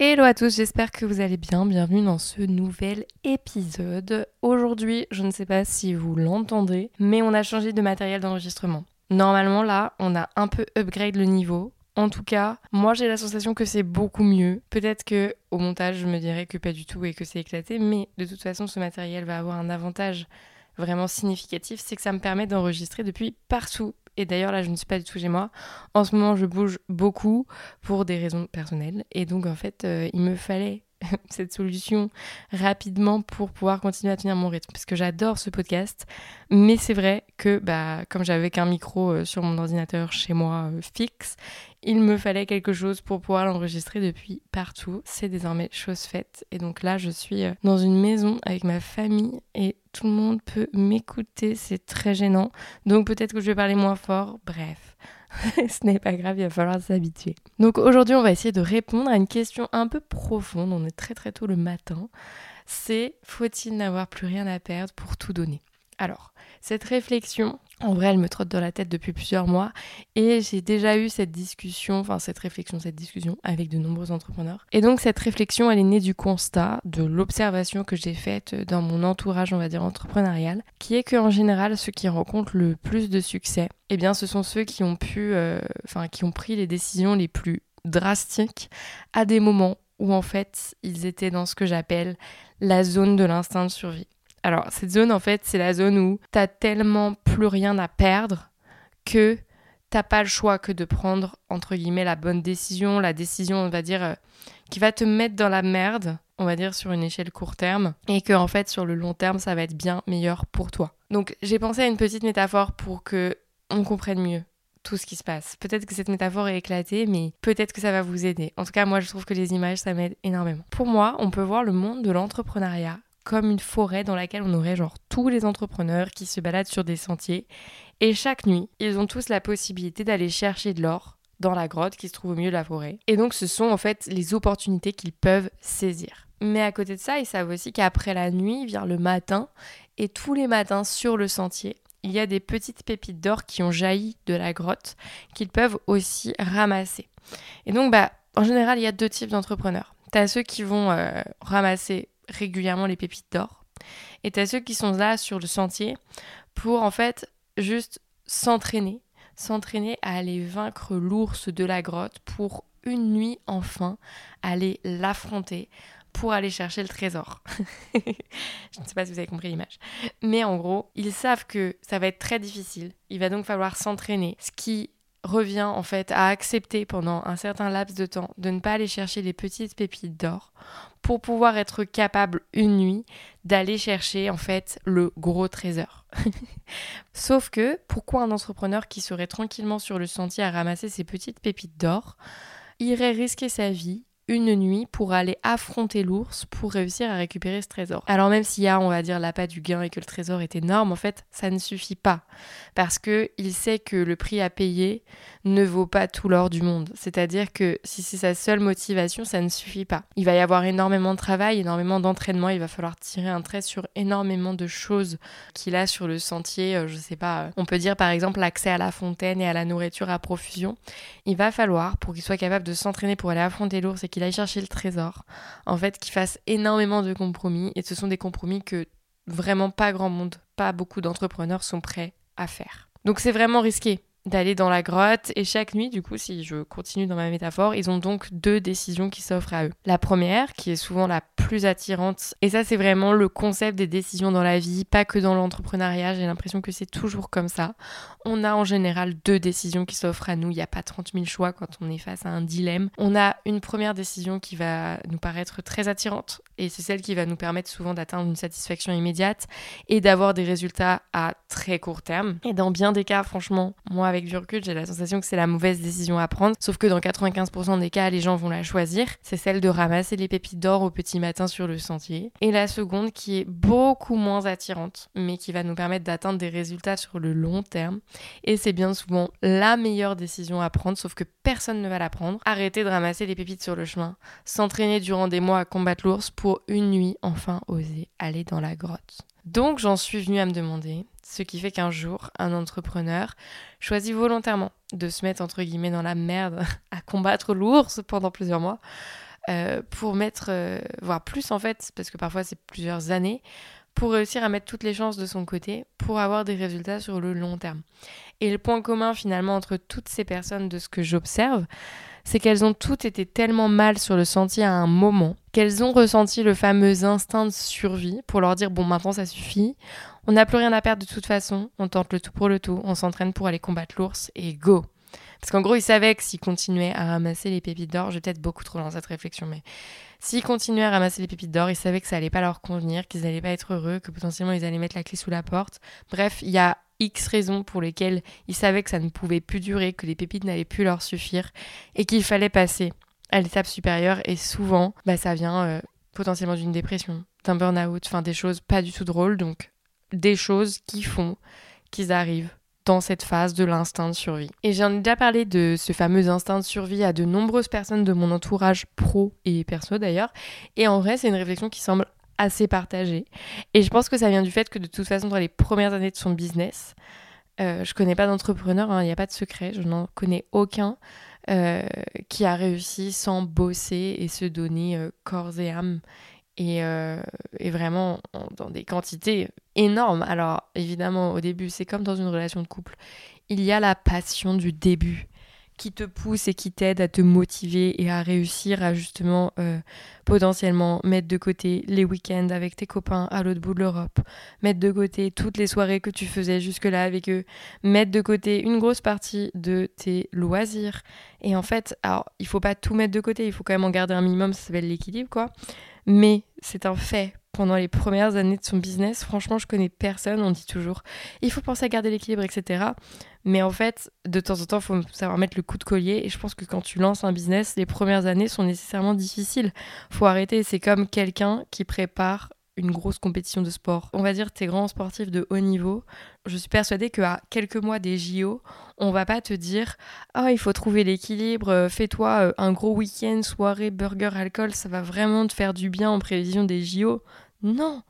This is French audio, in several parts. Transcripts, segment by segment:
Hello à tous, j'espère que vous allez bien. Bienvenue dans ce nouvel épisode. Aujourd'hui, je ne sais pas si vous l'entendez, mais on a changé de matériel d'enregistrement. Normalement, là, on a un peu upgrade le niveau. En tout cas, moi j'ai la sensation que c'est beaucoup mieux. Peut-être que au montage, je me dirais que pas du tout et que c'est éclaté, mais de toute façon, ce matériel va avoir un avantage vraiment significatif, c'est que ça me permet d'enregistrer depuis partout et d'ailleurs, là, je ne suis pas du tout chez moi. En ce moment, je bouge beaucoup pour des raisons personnelles. Et donc, en fait, euh, il me fallait cette solution rapidement pour pouvoir continuer à tenir mon rythme. Parce que j'adore ce podcast. Mais c'est vrai que, bah, comme j'avais qu'un micro euh, sur mon ordinateur chez moi euh, fixe, il me fallait quelque chose pour pouvoir l'enregistrer depuis partout. C'est désormais chose faite. Et donc là, je suis dans une maison avec ma famille et tout le monde peut m'écouter, c'est très gênant. Donc peut-être que je vais parler moins fort. Bref, ce n'est pas grave, il va falloir s'habituer. Donc aujourd'hui, on va essayer de répondre à une question un peu profonde. On est très très tôt le matin. C'est faut-il n'avoir plus rien à perdre pour tout donner? Alors, cette réflexion, en vrai, elle me trotte dans la tête depuis plusieurs mois et j'ai déjà eu cette discussion, enfin cette réflexion, cette discussion avec de nombreux entrepreneurs. Et donc cette réflexion, elle est née du constat, de l'observation que j'ai faite dans mon entourage, on va dire entrepreneurial, qui est qu'en général, ceux qui rencontrent le plus de succès, eh bien, ce sont ceux qui ont pu, euh, qui ont pris les décisions les plus drastiques à des moments où en fait ils étaient dans ce que j'appelle la zone de l'instinct de survie. Alors, cette zone, en fait, c'est la zone où t'as tellement plus rien à perdre que t'as pas le choix que de prendre, entre guillemets, la bonne décision, la décision, on va dire, euh, qui va te mettre dans la merde, on va dire, sur une échelle court terme, et que, en fait, sur le long terme, ça va être bien meilleur pour toi. Donc, j'ai pensé à une petite métaphore pour que on comprenne mieux tout ce qui se passe. Peut-être que cette métaphore est éclatée, mais peut-être que ça va vous aider. En tout cas, moi, je trouve que les images, ça m'aide énormément. Pour moi, on peut voir le monde de l'entrepreneuriat comme une forêt dans laquelle on aurait genre tous les entrepreneurs qui se baladent sur des sentiers. Et chaque nuit, ils ont tous la possibilité d'aller chercher de l'or dans la grotte qui se trouve au milieu de la forêt. Et donc ce sont en fait les opportunités qu'ils peuvent saisir. Mais à côté de ça, ils savent aussi qu'après la nuit vient le matin et tous les matins sur le sentier, il y a des petites pépites d'or qui ont jailli de la grotte qu'ils peuvent aussi ramasser. Et donc bah en général, il y a deux types d'entrepreneurs. Tu as ceux qui vont euh, ramasser régulièrement les pépites d'or. Et t'as ceux qui sont là sur le sentier pour en fait juste s'entraîner, s'entraîner à aller vaincre l'ours de la grotte pour une nuit enfin aller l'affronter pour aller chercher le trésor. Je ne sais pas si vous avez compris l'image. Mais en gros, ils savent que ça va être très difficile. Il va donc falloir s'entraîner, ce qui revient en fait à accepter pendant un certain laps de temps de ne pas aller chercher les petites pépites d'or pour pouvoir être capable une nuit d'aller chercher en fait le gros trésor. Sauf que pourquoi un entrepreneur qui serait tranquillement sur le sentier à ramasser ses petites pépites d'or irait risquer sa vie une nuit pour aller affronter l'ours pour réussir à récupérer ce trésor? Alors même s'il y a, on va dire, l'appât du gain et que le trésor est énorme, en fait, ça ne suffit pas. Parce que il sait que le prix à payer ne vaut pas tout l'or du monde. C'est-à-dire que si c'est sa seule motivation, ça ne suffit pas. Il va y avoir énormément de travail, énormément d'entraînement, il va falloir tirer un trait sur énormément de choses qu'il a sur le sentier, euh, je sais pas, euh, on peut dire par exemple l'accès à la fontaine et à la nourriture à profusion. Il va falloir, pour qu'il soit capable de s'entraîner pour aller affronter l'ours et qu'il aille chercher le trésor, en fait, qu'il fasse énormément de compromis, et ce sont des compromis que vraiment pas grand monde, pas beaucoup d'entrepreneurs sont prêts à faire. Donc c'est vraiment risqué d'aller dans la grotte et chaque nuit, du coup, si je continue dans ma métaphore, ils ont donc deux décisions qui s'offrent à eux. La première, qui est souvent la plus attirante, et ça c'est vraiment le concept des décisions dans la vie, pas que dans l'entrepreneuriat, j'ai l'impression que c'est toujours comme ça. On a en général deux décisions qui s'offrent à nous, il n'y a pas 30 000 choix quand on est face à un dilemme. On a une première décision qui va nous paraître très attirante, et c'est celle qui va nous permettre souvent d'atteindre une satisfaction immédiate et d'avoir des résultats à très court terme. Et dans bien des cas, franchement, moi avec du recul, j'ai la sensation que c'est la mauvaise décision à prendre, sauf que dans 95% des cas, les gens vont la choisir. C'est celle de ramasser les pépites d'or au petit matin sur le sentier. Et la seconde qui est beaucoup moins attirante, mais qui va nous permettre d'atteindre des résultats sur le long terme. Et c'est bien souvent la meilleure décision à prendre, sauf que personne ne va la prendre. Arrêter de ramasser les pépites sur le chemin, s'entraîner durant des mois à combattre l'ours pour une nuit enfin oser aller dans la grotte. Donc j'en suis venue à me demander ce qui fait qu'un jour, un entrepreneur choisit volontairement de se mettre entre guillemets dans la merde à combattre l'ours pendant plusieurs mois euh, pour mettre, euh, voire plus en fait, parce que parfois c'est plusieurs années, pour réussir à mettre toutes les chances de son côté pour avoir des résultats sur le long terme. Et le point commun finalement entre toutes ces personnes de ce que j'observe, c'est qu'elles ont toutes été tellement mal sur le sentier à un moment qu'elles ont ressenti le fameux instinct de survie pour leur dire bon maintenant ça suffit, on n'a plus rien à perdre de toute façon, on tente le tout pour le tout, on s'entraîne pour aller combattre l'ours et go. Parce qu'en gros, ils savaient que s'ils continuaient à ramasser les pépites d'or, j'ai peut-être beaucoup trop dans cette réflexion, mais s'ils continuaient à ramasser les pépites d'or, ils savaient que ça allait pas leur convenir, qu'ils allaient pas être heureux, que potentiellement ils allaient mettre la clé sous la porte. Bref, il y a X raisons pour lesquelles ils savaient que ça ne pouvait plus durer, que les pépites n'allaient plus leur suffire et qu'il fallait passer à l'étape supérieure. Et souvent, bah, ça vient euh, potentiellement d'une dépression, d'un burn-out, enfin des choses pas du tout drôles, donc des choses qui font qu'ils arrivent dans cette phase de l'instinct de survie. Et j'en ai déjà parlé de ce fameux instinct de survie à de nombreuses personnes de mon entourage pro et perso d'ailleurs. Et en vrai, c'est une réflexion qui semble assez partagée. Et je pense que ça vient du fait que de toute façon, dans les premières années de son business, euh, je connais pas d'entrepreneur, hein, il n'y a pas de secret, je n'en connais aucun euh, qui a réussi sans bosser et se donner euh, corps et âme et, euh, et, vraiment dans des quantités énormes. Alors évidemment, au début, c'est comme dans une relation de couple. Il y a la passion du début qui te pousse et qui t'aide à te motiver et à réussir à justement euh, potentiellement mettre de côté les week-ends avec tes copains à l'autre bout de l'Europe, mettre de côté toutes les soirées que tu faisais jusque-là avec eux, mettre de côté une grosse partie de tes loisirs. Et en fait, alors il faut pas tout mettre de côté, il faut quand même en garder un minimum, ça s'appelle l'équilibre quoi. Mais c'est un fait. Pendant les premières années de son business, franchement, je connais personne. On dit toujours, il faut penser à garder l'équilibre, etc. Mais en fait, de temps en temps, il faut savoir mettre le coup de collier. Et je pense que quand tu lances un business, les premières années sont nécessairement difficiles. Faut arrêter. C'est comme quelqu'un qui prépare une grosse compétition de sport. On va dire tes grands sportifs de haut niveau. Je suis persuadée qu'à quelques mois des JO, on va pas te dire ah il faut trouver l'équilibre, euh, fais-toi euh, un gros week-end, soirée, burger, alcool, ça va vraiment te faire du bien en prévision des JO. Non,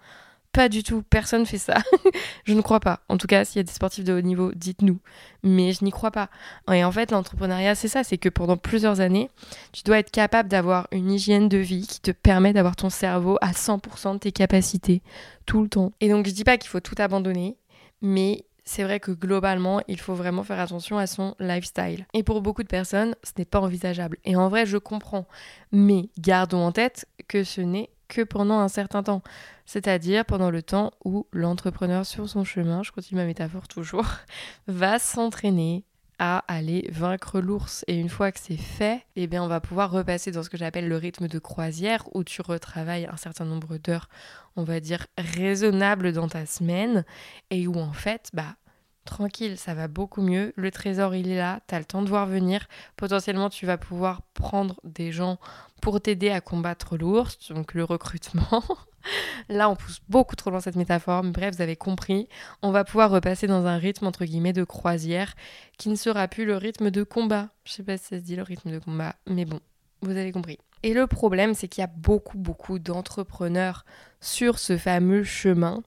pas du tout, personne fait ça. je ne crois pas. En tout cas, s'il y a des sportifs de haut niveau, dites-nous. Mais je n'y crois pas. Et en fait, l'entrepreneuriat, c'est ça, c'est que pendant plusieurs années, tu dois être capable d'avoir une hygiène de vie qui te permet d'avoir ton cerveau à 100% de tes capacités tout le temps. Et donc, je dis pas qu'il faut tout abandonner, mais c'est vrai que globalement, il faut vraiment faire attention à son lifestyle. Et pour beaucoup de personnes, ce n'est pas envisageable. Et en vrai, je comprends. Mais gardons en tête que ce n'est que pendant un certain temps, c'est-à-dire pendant le temps où l'entrepreneur sur son chemin, je continue ma métaphore toujours, va s'entraîner à aller vaincre l'ours. Et une fois que c'est fait, eh bien on va pouvoir repasser dans ce que j'appelle le rythme de croisière, où tu retravailles un certain nombre d'heures, on va dire, raisonnables dans ta semaine, et où en fait, bah tranquille, ça va beaucoup mieux. Le trésor, il est là, tu as le temps de voir venir. Potentiellement, tu vas pouvoir prendre des gens pour t'aider à combattre l'ours, donc le recrutement. là, on pousse beaucoup trop dans cette métaphore, mais bref, vous avez compris. On va pouvoir repasser dans un rythme, entre guillemets, de croisière qui ne sera plus le rythme de combat. Je sais pas si ça se dit le rythme de combat, mais bon, vous avez compris. Et le problème, c'est qu'il y a beaucoup, beaucoup d'entrepreneurs sur ce fameux chemin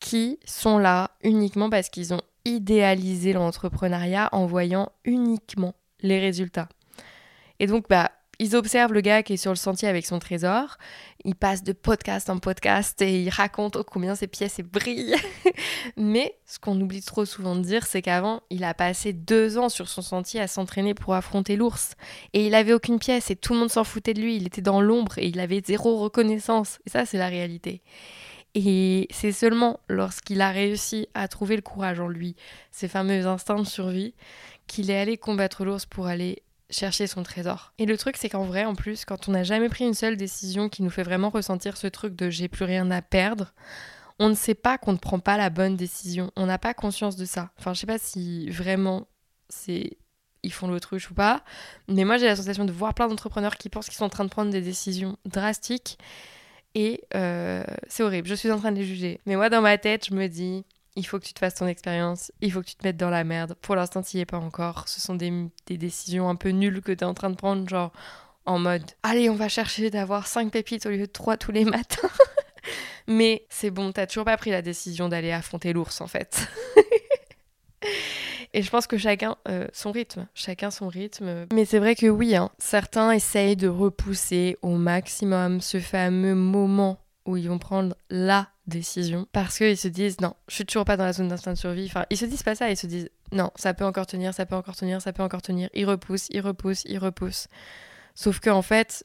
qui sont là uniquement parce qu'ils ont idéaliser l'entrepreneuriat en voyant uniquement les résultats. Et donc, bah, ils observent le gars qui est sur le sentier avec son trésor, il passe de podcast en podcast et il raconte combien ses pièces brillent. Mais ce qu'on oublie trop souvent de dire, c'est qu'avant, il a passé deux ans sur son sentier à s'entraîner pour affronter l'ours. Et il avait aucune pièce et tout le monde s'en foutait de lui, il était dans l'ombre et il avait zéro reconnaissance. Et ça, c'est la réalité. Et c'est seulement lorsqu'il a réussi à trouver le courage en lui, ces fameux instincts de survie, qu'il est allé combattre l'ours pour aller chercher son trésor. Et le truc, c'est qu'en vrai, en plus, quand on n'a jamais pris une seule décision qui nous fait vraiment ressentir ce truc de j'ai plus rien à perdre, on ne sait pas qu'on ne prend pas la bonne décision. On n'a pas conscience de ça. Enfin, je sais pas si vraiment c'est ils font l'autruche ou pas, mais moi j'ai la sensation de voir plein d'entrepreneurs qui pensent qu'ils sont en train de prendre des décisions drastiques et euh, c'est horrible. Je suis en train de les juger. Mais moi dans ma tête, je me dis il faut que tu te fasses ton expérience, il faut que tu te mettes dans la merde. Pour l'instant, tu n'y es pas encore. Ce sont des, décisions un peu nulles que tu es en train de prendre, genre en mode allez, on va chercher d'avoir 5 pépites au lieu de 3 tous les matins. Mais c'est bon, t'as toujours pas pris la décision d'aller affronter l'ours en fait. Et je pense que chacun euh, son rythme, chacun son rythme. Mais c'est vrai que oui, hein, certains essayent de repousser au maximum ce fameux moment où ils vont prendre la décision parce qu'ils se disent non, je suis toujours pas dans la zone d'instinct de survie. Enfin, ils se disent pas ça, ils se disent non, ça peut encore tenir, ça peut encore tenir, ça peut encore tenir. Ils repoussent, ils repoussent, ils repoussent. Sauf qu'en fait,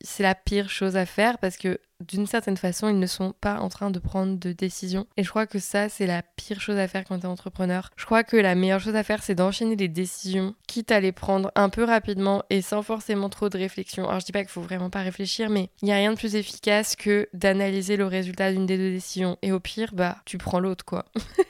c'est la pire chose à faire parce que d'une certaine façon, ils ne sont pas en train de prendre de décision. Et je crois que ça, c'est la pire chose à faire quand tu es entrepreneur. Je crois que la meilleure chose à faire, c'est d'enchaîner les décisions, quitte à les prendre un peu rapidement et sans forcément trop de réflexion. Alors je dis pas qu'il faut vraiment pas réfléchir, mais il n'y a rien de plus efficace que d'analyser le résultat d'une des deux décisions. Et au pire, bah, tu prends l'autre, quoi.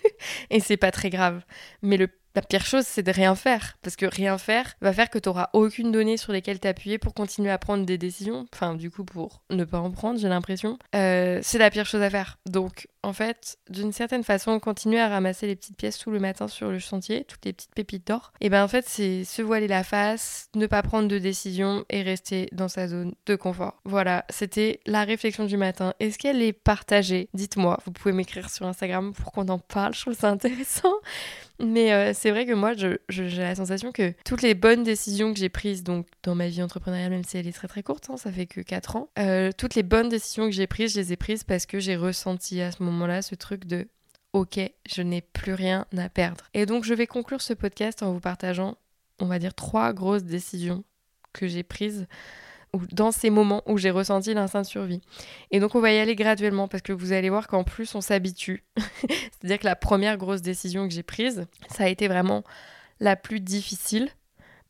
et c'est pas très grave. Mais le la pire chose, c'est de rien faire. Parce que rien faire va faire que tu n'auras aucune donnée sur lesquelles t'appuyer pour continuer à prendre des décisions. Enfin, du coup, pour ne pas en prendre, j'ai l'impression. Euh, c'est la pire chose à faire. Donc, en fait, d'une certaine façon, continuer à ramasser les petites pièces tout le matin sur le chantier, toutes les petites pépites d'or, et ben en fait, c'est se voiler la face, ne pas prendre de décision et rester dans sa zone de confort. Voilà, c'était la réflexion du matin. Est-ce qu'elle est partagée? Dites-moi, vous pouvez m'écrire sur Instagram pour qu'on en parle, je trouve ça intéressant. Mais euh, c'est vrai que moi, j'ai la sensation que toutes les bonnes décisions que j'ai prises donc dans ma vie entrepreneuriale, même si elle est très très courte, hein, ça fait que 4 ans, euh, toutes les bonnes décisions que j'ai prises, je les ai prises parce que j'ai ressenti à ce moment-là ce truc de ok, je n'ai plus rien à perdre. Et donc je vais conclure ce podcast en vous partageant, on va dire, trois grosses décisions que j'ai prises dans ces moments où j'ai ressenti l'instinct de survie. Et donc on va y aller graduellement parce que vous allez voir qu'en plus on s'habitue. C'est-à-dire que la première grosse décision que j'ai prise, ça a été vraiment la plus difficile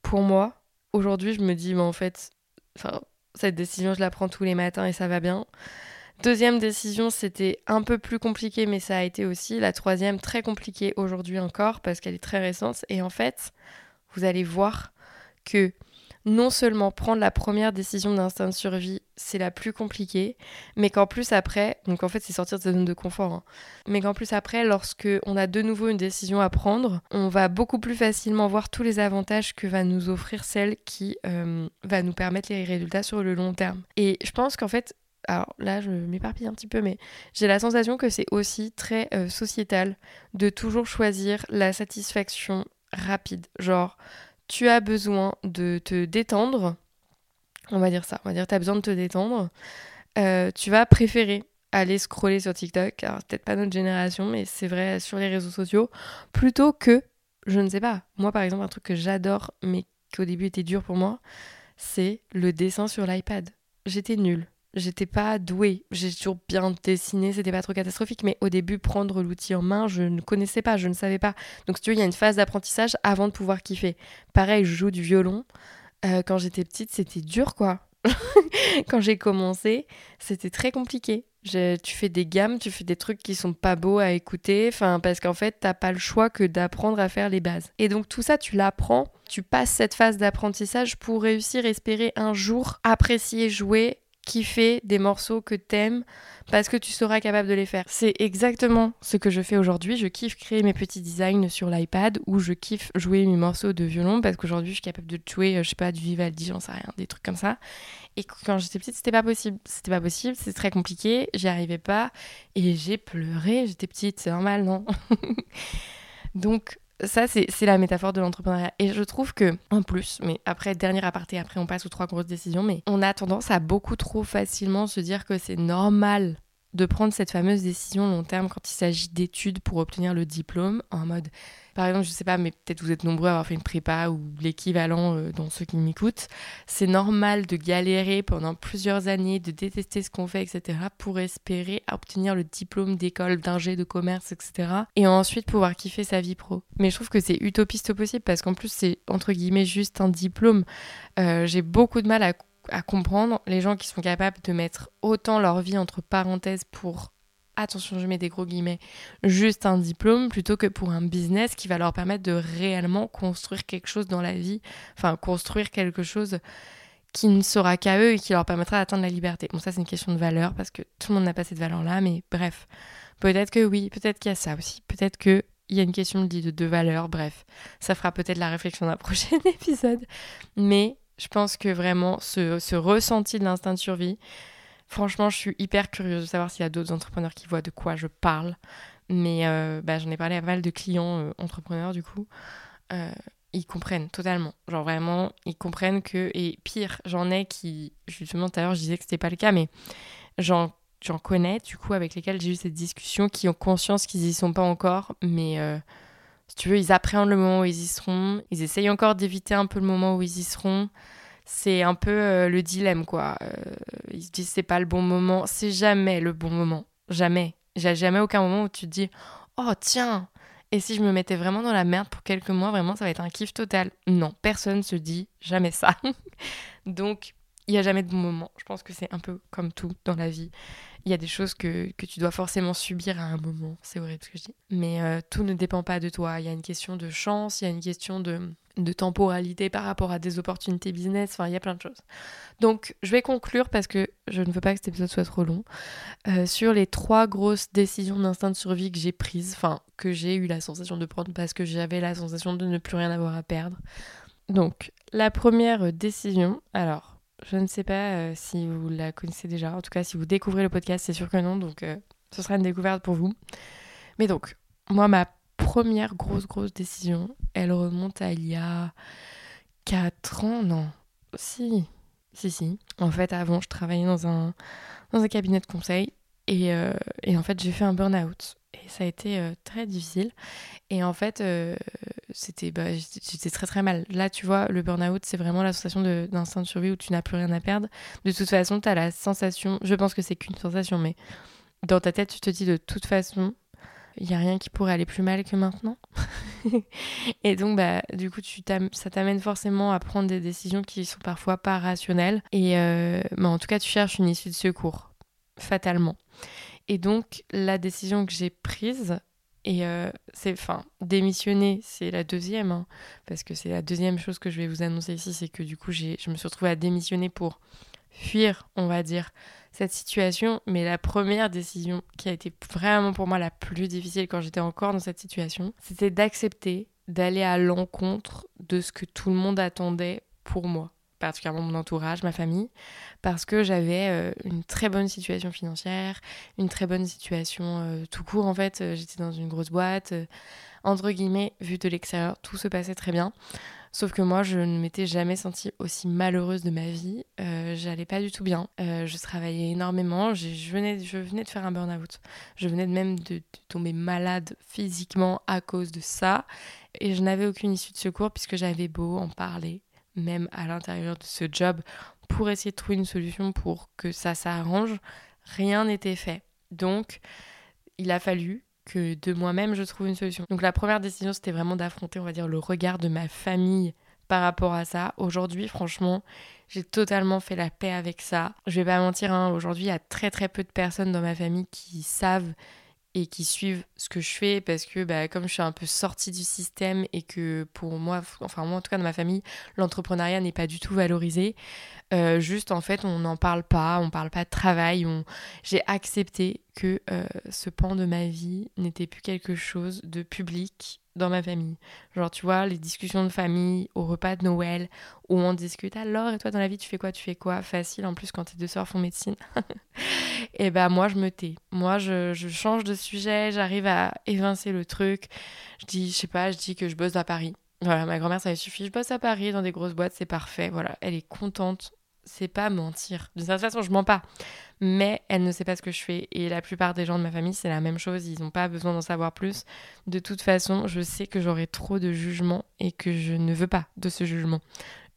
pour moi. Aujourd'hui, je me dis, mais en fait, cette décision, je la prends tous les matins et ça va bien. Deuxième décision, c'était un peu plus compliqué, mais ça a été aussi. La troisième, très compliquée aujourd'hui encore parce qu'elle est très récente. Et en fait, vous allez voir que non seulement prendre la première décision d'instinct de survie, c'est la plus compliquée, mais qu'en plus après, donc en fait c'est sortir de sa zone de confort, hein, mais qu'en plus après, lorsque on a de nouveau une décision à prendre, on va beaucoup plus facilement voir tous les avantages que va nous offrir celle qui euh, va nous permettre les résultats sur le long terme. Et je pense qu'en fait, alors là je m'éparpille un petit peu, mais j'ai la sensation que c'est aussi très euh, sociétal de toujours choisir la satisfaction rapide, genre tu as besoin de te détendre, on va dire ça, on va dire tu as besoin de te détendre, euh, tu vas préférer aller scroller sur TikTok, alors peut-être pas notre génération, mais c'est vrai sur les réseaux sociaux, plutôt que, je ne sais pas, moi par exemple, un truc que j'adore, mais qui au début était dur pour moi, c'est le dessin sur l'iPad. J'étais nulle j'étais pas douée. J'ai toujours bien dessiné, c'était pas trop catastrophique, mais au début, prendre l'outil en main, je ne connaissais pas, je ne savais pas. Donc, si tu veux, il y a une phase d'apprentissage avant de pouvoir kiffer. Pareil, je joue du violon. Euh, quand j'étais petite, c'était dur, quoi. quand j'ai commencé, c'était très compliqué. Tu fais des gammes, tu fais des trucs qui sont pas beaux à écouter, enfin parce qu'en fait t'as pas le choix que d'apprendre à faire les bases. Et donc tout ça tu l'apprends, tu passes cette phase d'apprentissage pour réussir, espérer un jour apprécier jouer kiffer des morceaux que t'aimes parce que tu seras capable de les faire. C'est exactement ce que je fais aujourd'hui. Je kiffe créer mes petits designs sur l'iPad ou je kiffe jouer mes morceaux de violon parce qu'aujourd'hui je suis capable de jouer, euh, je sais pas, du Vivaldi, j'en sais rien, des trucs comme ça. Et quand j'étais petite, c'était pas possible. C'était pas possible, c'est très compliqué, j'y arrivais pas et j'ai pleuré. J'étais petite, c'est normal, non? Donc ça, c'est la métaphore de l'entrepreneuriat. Et je trouve que, en plus, mais après, dernier aparté, après on passe aux trois grosses décisions, mais on a tendance à beaucoup trop facilement se dire que c'est normal de prendre cette fameuse décision long terme quand il s'agit d'études pour obtenir le diplôme, en mode par exemple, je sais pas, mais peut-être vous êtes nombreux à avoir fait une prépa ou l'équivalent euh, dans ceux qui m'écoutent. C'est normal de galérer pendant plusieurs années, de détester ce qu'on fait, etc., pour espérer obtenir le diplôme d'école, d'ingé, de commerce, etc., et ensuite pouvoir kiffer sa vie pro. Mais je trouve que c'est utopiste au possible parce qu'en plus, c'est entre guillemets juste un diplôme. Euh, j'ai beaucoup de mal à à comprendre les gens qui sont capables de mettre autant leur vie entre parenthèses pour attention, je mets des gros guillemets, juste un diplôme plutôt que pour un business qui va leur permettre de réellement construire quelque chose dans la vie, enfin construire quelque chose qui ne sera qu'à eux et qui leur permettra d'atteindre la liberté. Bon, ça c'est une question de valeur parce que tout le monde n'a pas cette valeur-là, mais bref, peut-être que oui, peut-être qu'il y a ça aussi, peut-être que il y a une question de, de valeur, bref, ça fera peut-être la réflexion d'un prochain épisode, mais je pense que vraiment ce ressenti de l'instinct de survie, Franchement, je suis hyper curieuse de savoir s'il y a d'autres entrepreneurs qui voient de quoi je parle. Mais euh, bah, j'en ai parlé à pas mal de clients euh, entrepreneurs, du coup. Euh, ils comprennent totalement. Genre vraiment, ils comprennent que. Et pire, j'en ai qui. Justement, tout à l'heure, je disais que c'était pas le cas, mais j'en connais, du coup, avec lesquels j'ai eu cette discussion, qui ont conscience qu'ils y sont pas encore, mais si tu veux, ils appréhendent le moment où ils y seront, ils essayent encore d'éviter un peu le moment où ils y seront, c'est un peu euh, le dilemme, quoi. Euh, ils se disent c'est pas le bon moment. C'est jamais le bon moment. Jamais. J'ai jamais aucun moment où tu te dis oh tiens, et si je me mettais vraiment dans la merde pour quelques mois, vraiment ça va être un kiff total. Non, personne se dit jamais ça. Donc il n'y a jamais de bon moment. Je pense que c'est un peu comme tout dans la vie. Il y a des choses que, tu dois forcément subir à un moment. C'est horrible ce que je dis. Mais euh, tout ne dépend pas de toi. Il y a une question de chance, il y a une question de, de temporalité par rapport à des opportunités business, enfin il y a plein de choses. Donc je vais conclure parce que je ne veux pas que cet épisode soit trop long, euh, sur les trois grosses décisions d'instinct de survie que j'ai prises, enfin que j'ai eu la sensation de prendre parce que j'avais la sensation de ne plus rien avoir à perdre. Donc la première décision, alors je ne sais pas euh, si vous la connaissez déjà, en tout cas si vous découvrez le podcast c'est sûr que non, donc euh, ce sera une découverte pour vous. Mais donc moi ma première grosse, grosse décision, elle remonte à il y a 4 ans, non. Si, si, si. En fait, avant, je travaillais dans un, dans un cabinet de conseil et, euh, et en fait, j'ai fait un burn-out. Et ça a été très difficile. Et en fait, c'était, bah, très très mal. Là, tu vois, le burn-out, c'est vraiment la sensation d'instinct de, de survie où tu n'as plus rien à perdre. De toute façon, tu as la sensation, je pense que c'est qu'une sensation, mais dans ta tête, tu te dis de toute façon, il n'y a rien qui pourrait aller plus mal que maintenant. et donc, bah, du coup, tu ça t'amène forcément à prendre des décisions qui sont parfois pas rationnelles. Et euh, bah, en tout cas, tu cherches une issue de secours, fatalement. Et donc, la décision que j'ai prise, et euh, c'est, enfin, démissionner, c'est la deuxième, hein, parce que c'est la deuxième chose que je vais vous annoncer ici, c'est que du coup, je me suis retrouvée à démissionner pour fuir, on va dire, cette situation. Mais la première décision qui a été vraiment pour moi la plus difficile quand j'étais encore dans cette situation, c'était d'accepter d'aller à l'encontre de ce que tout le monde attendait pour moi particulièrement mon entourage, ma famille, parce que j'avais euh, une très bonne situation financière, une très bonne situation euh, tout court en fait. Euh, j'étais dans une grosse boîte, entre guillemets, vu de l'extérieur, tout se passait très bien. Sauf que moi, je ne m'étais jamais sentie aussi malheureuse de ma vie. J'allais pas du tout bien. Je travaillais énormément. Je venais, je venais de faire un burn-out. Je venais même de, tomber malade physiquement à cause de ça. Et je n'avais aucune issue de secours puisque j'avais beau en parler, même à l'intérieur de ce job, pour essayer de trouver une solution pour que ça s'arrange. Rien n'était fait. Donc, il a fallu que de moi-même je trouve une solution. Donc la première décision c'était vraiment d'affronter on va dire le regard de ma famille par rapport à ça. Aujourd'hui franchement j'ai totalement fait la paix avec ça. Je vais pas mentir, hein, aujourd'hui il y a très très peu de personnes dans ma famille qui savent et qui suivent ce que je fais parce que bah, comme je suis un peu sortie du système et que pour moi, enfin moi en tout cas dans ma famille, l'entrepreneuriat n'est pas du tout valorisé, euh, juste en fait on n'en parle pas, on parle pas de travail, on... j'ai accepté que euh, ce pan de ma vie n'était plus quelque chose de public dans ma famille. Genre, tu vois, les discussions de famille au repas de Noël où on discute alors, et toi dans la vie, tu fais quoi? Tu fais quoi? Facile en plus quand tes deux sœurs font médecine. et ben moi, je me tais. Moi, je, je change de sujet, j'arrive à évincer le truc. Je dis, je sais pas, je dis que je bosse à Paris. Voilà, ma grand-mère, ça lui suffit. Je bosse à Paris dans des grosses boîtes, c'est parfait. Voilà, elle est contente c'est pas mentir. De toute façon, je mens pas. Mais elle ne sait pas ce que je fais. Et la plupart des gens de ma famille, c'est la même chose. Ils n'ont pas besoin d'en savoir plus. De toute façon, je sais que j'aurai trop de jugement et que je ne veux pas de ce jugement.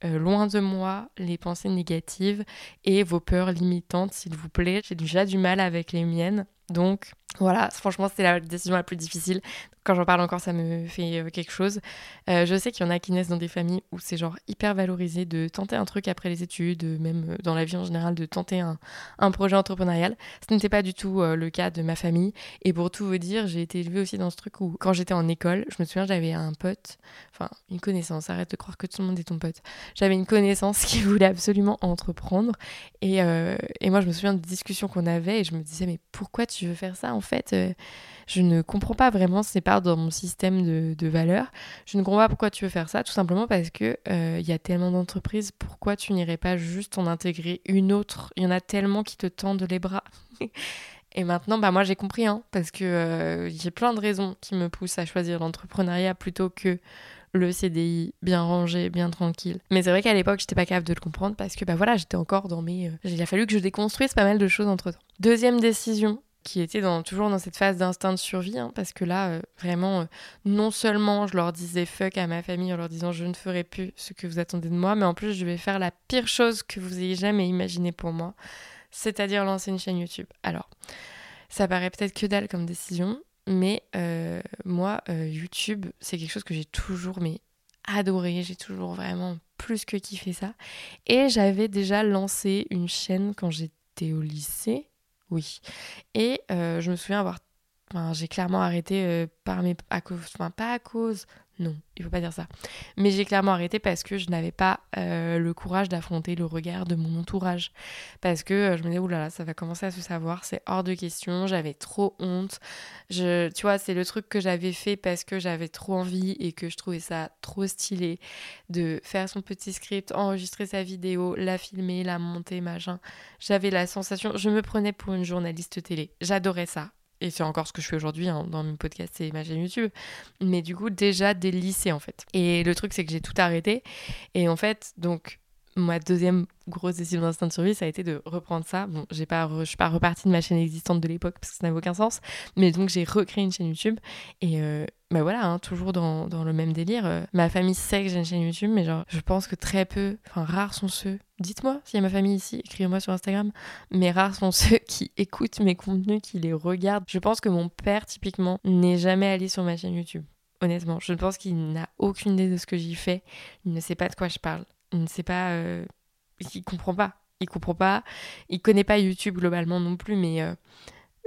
Euh, loin de moi les pensées négatives et vos peurs limitantes, s'il vous plaît. J'ai déjà du mal avec les miennes. Donc voilà, franchement, c'était la décision la plus difficile. Quand j'en parle encore, ça me fait euh, quelque chose. Euh, je sais qu'il y en a qui naissent dans des familles où c'est genre hyper valorisé de tenter un truc après les études, même euh, dans la vie en général, de tenter un, un projet entrepreneurial. Ce n'était pas du tout le cas de ma famille. Et pour tout vous dire, j'ai été élevée aussi dans ce truc où, quand j'étais en école, je me souviens, j'avais un pote, enfin une connaissance, arrête de croire que tout le monde est ton pote. J'avais une connaissance qui voulait absolument entreprendre. Et, et moi, je me souviens de discussions qu'on avait et je me disais, mais pourquoi tu veux faire ça en fait je ne comprends pas vraiment ces parts dans mon système de, valeurs. Je ne comprends pas pourquoi tu veux faire ça, tout simplement parce que euh, il y a tellement d'entreprises, pourquoi tu n'irais pas juste en intégrer une autre? Il y en a tellement qui te tendent les bras. Et maintenant, bah moi j'ai compris, hein, parce que euh, j'ai plein de raisons qui me poussent à choisir l'entrepreneuriat plutôt que le CDI bien rangé, bien tranquille. Mais c'est vrai qu'à l'époque, j'étais pas capable de le comprendre parce que bah voilà, j'étais encore dans mes. Euh, il a fallu que je déconstruise pas mal de choses entre temps. Deuxième décision qui étaient toujours dans cette phase d'instinct de survie, hein, parce que là, euh, vraiment, euh, non seulement je leur disais fuck à ma famille en leur disant je ne ferai plus ce que vous attendez de moi, mais en plus je vais faire la pire chose que vous ayez jamais imaginé pour moi, c'est-à-dire lancer une chaîne YouTube. Alors, ça paraît peut-être que dalle comme décision, mais euh, moi, YouTube, c'est quelque chose que j'ai toujours mais adoré, j'ai toujours vraiment plus que kiffé ça. Et j'avais déjà lancé une chaîne quand j'étais au lycée oui. Et euh, je me souviens avoir. j'ai clairement arrêté euh, par mes. À cause, enfin, pas à cause. Non, il faut pas dire ça. Mais j'ai clairement arrêté parce que je n'avais pas euh, le courage d'affronter le regard de mon entourage. Parce que je me disais, oulala, ça va commencer à se savoir, c'est hors de question, j'avais trop honte. Je, tu vois, c'est le truc que j'avais fait parce que j'avais trop envie et que je trouvais ça trop stylé de faire son petit script, enregistrer sa vidéo, la filmer, la monter, machin. J'avais la sensation, je me prenais pour une journaliste télé. J'adorais ça et c'est encore ce que je fais aujourd'hui hein, dans mon podcast et ma chaîne YouTube, mais du coup déjà des lycées en fait. Et le truc c'est que j'ai tout arrêté et en fait donc ma deuxième grosse décision d'instinct de survie, ça a été de reprendre ça. Bon, j'ai pas, je suis pas repartie de ma chaîne existante de l'époque parce que ça n'avait aucun sens, mais donc j'ai recréé une chaîne YouTube et euh, bah voilà, hein, toujours dans, le même délire. Euh, ma famille sait que j'ai une chaîne YouTube, mais genre, je pense que très peu, enfin rares sont ceux. Dites-moi s'il y a ma famille ici, écrivez-moi sur Instagram. Mais rares sont ceux qui écoutent mes contenus, qui les regardent. Je pense que mon père, typiquement, n'est jamais allé sur ma chaîne YouTube. Honnêtement, je pense qu'il n'a aucune idée de ce que j'y fais. Il ne sait pas de quoi je parle il ne sait pas, euh, il comprend pas. Il comprend pas. Il connaît pas YouTube globalement non plus, mais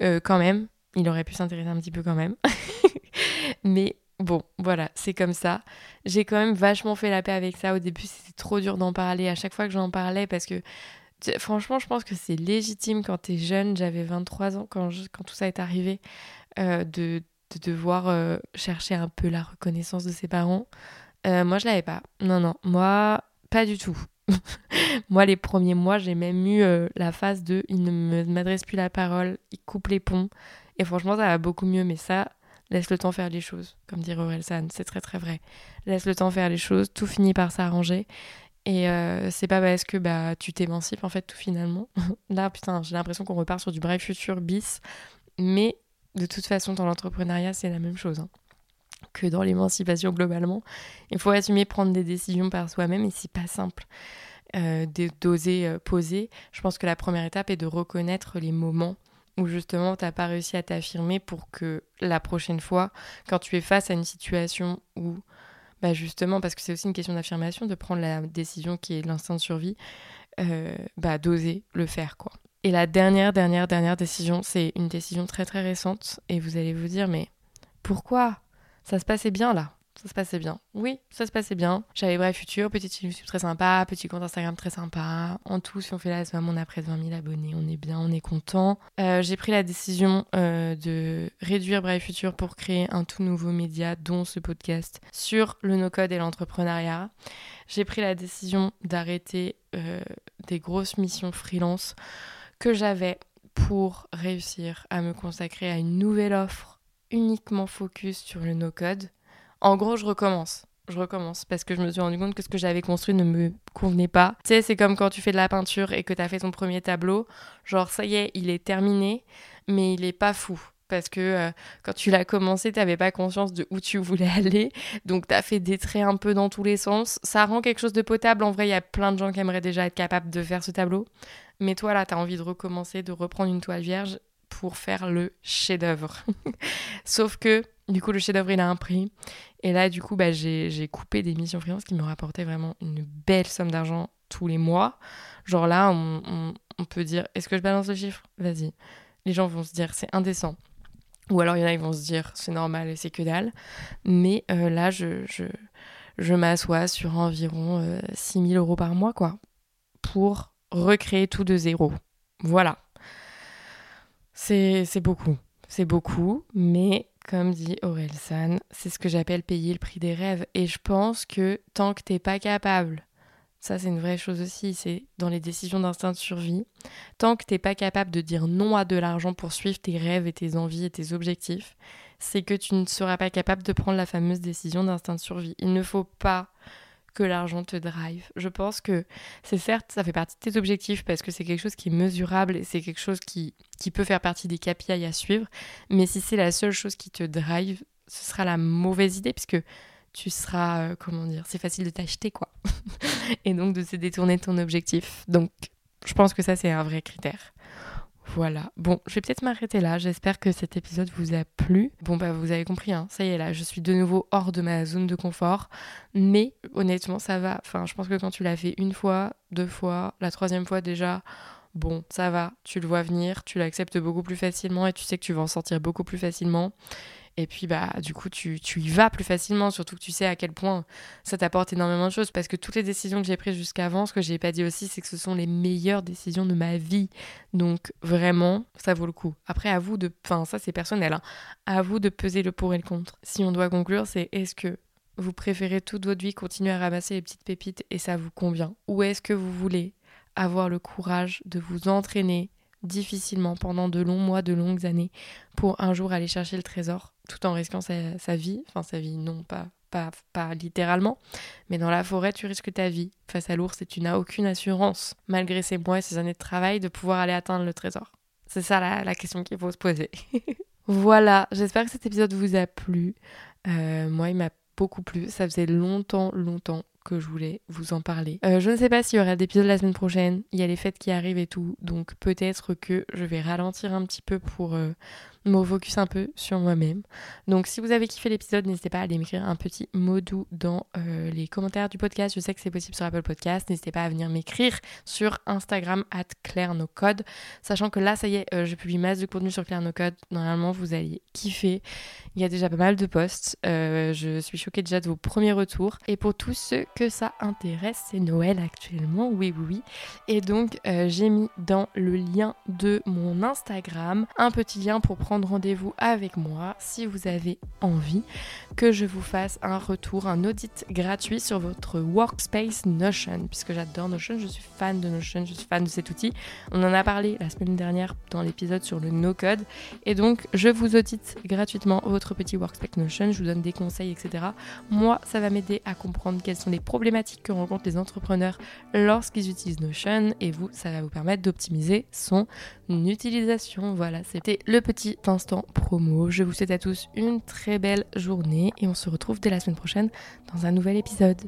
euh, quand même, il aurait pu s'intéresser un petit peu quand même. mais bon, voilà, c'est comme ça. J'ai quand même vachement fait la paix avec ça. Au début, c'était trop dur d'en parler à chaque fois que j'en parlais parce que franchement, je pense que c'est légitime quand tu es jeune. J'avais 23 ans quand, tout ça est arrivé, de, de, devoir chercher un peu la reconnaissance de ses parents. moi, je l'avais pas. Non, non. Moi, pas du tout. Moi, les premiers mois, j'ai même eu euh, la phase de il ne m'adresse plus la parole, il coupe les ponts. Et franchement, ça va beaucoup mieux, mais ça, laisse le temps faire les choses, comme dirait Orelsan, c'est très très vrai. Laisse le temps faire les choses, tout finit par s'arranger. Et euh, c'est pas parce que bah, tu t'émancipes, en fait, tout finalement. Là, putain, j'ai l'impression qu'on repart sur du bref futur bis. Mais de toute façon, dans l'entrepreneuriat, c'est la même chose. Hein que dans l'émancipation globalement. Il faut assumer prendre des décisions par soi-même et c'est pas simple euh, d'oser euh, poser. Je pense que la première étape est de reconnaître les moments où justement tu n'as pas réussi à t'affirmer pour que la prochaine fois, quand tu es face à une situation où, bah justement, parce que c'est aussi une question d'affirmation, de prendre la décision qui est l'instinct de survie, euh, bah d'oser le faire quoi. Et la dernière, dernière, dernière décision, c'est une décision très très récente et vous allez vous dire mais pourquoi? Ça se passait bien là. Ça se passait bien. Oui, ça se passait bien. J'avais Bref Futur, petite YouTube très sympa, petit compte Instagram très sympa. En tout, si on fait la somme, on a près de 20 000 abonnés, on est bien, on est content. Euh, j'ai pris la décision euh, de réduire Bref Futur pour créer un tout nouveau média, dont ce podcast, sur le no-code et l'entrepreneuriat. J'ai pris la décision d'arrêter euh, des grosses missions freelance que j'avais pour réussir à me consacrer à une nouvelle offre uniquement focus sur le no-code. En gros, je recommence. je recommence parce que je me suis rendu compte que ce que j'avais construit ne me convenait pas. Tu sais, c'est comme quand tu fais de la peinture et que tu as fait ton premier tableau, genre ça y est, il est terminé, mais il est pas fou. Parce que euh, quand tu l'as commencé, tu n'avais pas conscience de où tu voulais aller. Donc, tu as fait des traits un peu dans tous les sens. Ça rend quelque chose de potable. En vrai, il y a plein de gens qui aimeraient déjà être capables de faire ce tableau. Mais toi, là, tu as envie de recommencer, de reprendre une toile vierge pour faire le chef-d'œuvre. Sauf que, du coup, le chef-d'œuvre, il a un prix. Et là, du coup, bah, j'ai coupé des missions freelance qui me rapportaient vraiment une belle somme d'argent tous les mois. Genre là, on, peut dire, est-ce que je balance le chiffre? Vas-y. Les gens vont se dire, c'est indécent. Ou alors, il y en a, ils vont se dire, c'est normal c'est que dalle. Mais euh, là, je, je, je m'assois sur environ euh, 6 000 euros par mois, quoi. Pour recréer tout de zéro. Voilà. C'est beaucoup. C'est beaucoup, mais comme dit Aurel San, c'est ce que j'appelle payer le prix des rêves. Et je pense que tant que t'es pas capable, ça c'est une vraie chose aussi, c'est dans les décisions d'instinct de survie, tant que t'es pas capable de dire non à de l'argent pour suivre tes rêves et tes envies et tes objectifs, c'est que tu ne seras pas capable de prendre la fameuse décision d'instinct de survie. Il ne faut pas que l'argent te drive. Je pense que c'est certes, ça fait partie de tes objectifs parce que c'est quelque chose qui est mesurable et c'est quelque chose qui, qui peut faire partie des KPI à suivre. Mais si c'est la seule chose qui te drive, ce sera la mauvaise idée puisque tu seras, euh, comment dire, c'est facile de t'acheter quoi. et donc de se détourner de ton objectif. Donc je pense que ça c'est un vrai critère. Voilà. Bon, je vais peut-être m'arrêter là. J'espère que cet épisode vous a plu. Bon, bah, vous avez compris, hein. ça y est, là, je suis de nouveau hors de ma zone de confort. Mais honnêtement, ça va. Enfin, je pense que quand tu l'as fait une fois, deux fois, la troisième fois déjà, bon, ça va. Tu le vois venir, tu l'acceptes beaucoup plus facilement et tu sais que tu vas en sortir beaucoup plus facilement. Et puis, bah, du coup, tu, y vas plus facilement, surtout que tu sais à quel point ça t'apporte énormément de choses. Parce que toutes les décisions que j'ai prises jusqu'avant, ce que j'ai pas dit aussi, c'est que ce sont les meilleures décisions de ma vie. Donc, vraiment, ça vaut le coup. Après, à vous de. Enfin, ça, c'est personnel. Hein. À vous de peser le pour et le contre. Si on doit conclure, c'est est-ce que vous préférez toute votre vie continuer à ramasser les petites pépites et ça vous convient? Ou est-ce que vous voulez avoir le courage de vous entraîner difficilement pendant de longs mois, de longues années, pour un jour aller chercher le trésor, tout en risquant sa, vie, enfin sa vie, non pas, pas, pas littéralement, mais dans la forêt, tu risques ta vie. Face à l'ours, et tu n'as aucune assurance, malgré ces mois et ces années de travail, de pouvoir aller atteindre le trésor. C'est ça la, question qu'il faut se poser. voilà, j'espère que cet épisode vous a plu. Euh, moi, il m'a beaucoup plu. Ça faisait longtemps, longtemps que je voulais vous en parler. Euh, je ne sais pas s'il y aura d'épisodes la semaine prochaine. Il y a les fêtes qui arrivent et tout. Donc peut-être que je vais ralentir un petit peu pour euh, me focus un peu sur moi-même. Donc si vous avez kiffé l'épisode, n'hésitez pas à aller m'écrire un petit mot doux dans euh, les commentaires du podcast. Je sais que c'est possible sur Apple Podcast. N'hésitez pas à venir m'écrire sur Instagram at. Sachant que là, ça y est, je publie masse de contenu sur Claire No Code. Normalement, vous allez kiffer. Il y a déjà pas mal de posts. Je suis choquée déjà de vos premiers retours. Et pour tous ceux que ça intéresse, c'est Noël actuellement. Oui, oui, oui. Et donc, j'ai mis dans le lien de mon Instagram un petit lien pour prendre rendez-vous avec moi si vous avez envie que je vous fasse un retour, un audit gratuit sur votre workspace Notion, puisque j'adore Notion, je suis fan de Notion, je suis fan de cet outil. On en a parlé la semaine dernière dans l'épisode sur le no-code, et donc je vous audite gratuitement votre petit workspace Notion, je vous donne des conseils, etc. Moi, ça va m'aider à comprendre quelles sont les problématiques que rencontrent les entrepreneurs lorsqu'ils utilisent Notion et vous, ça va vous permettre d'optimiser son utilisation. Voilà, c'était le petit instant promo. Je vous souhaite à tous une très belle journée et on se retrouve dès la semaine prochaine dans un nouvel épisode.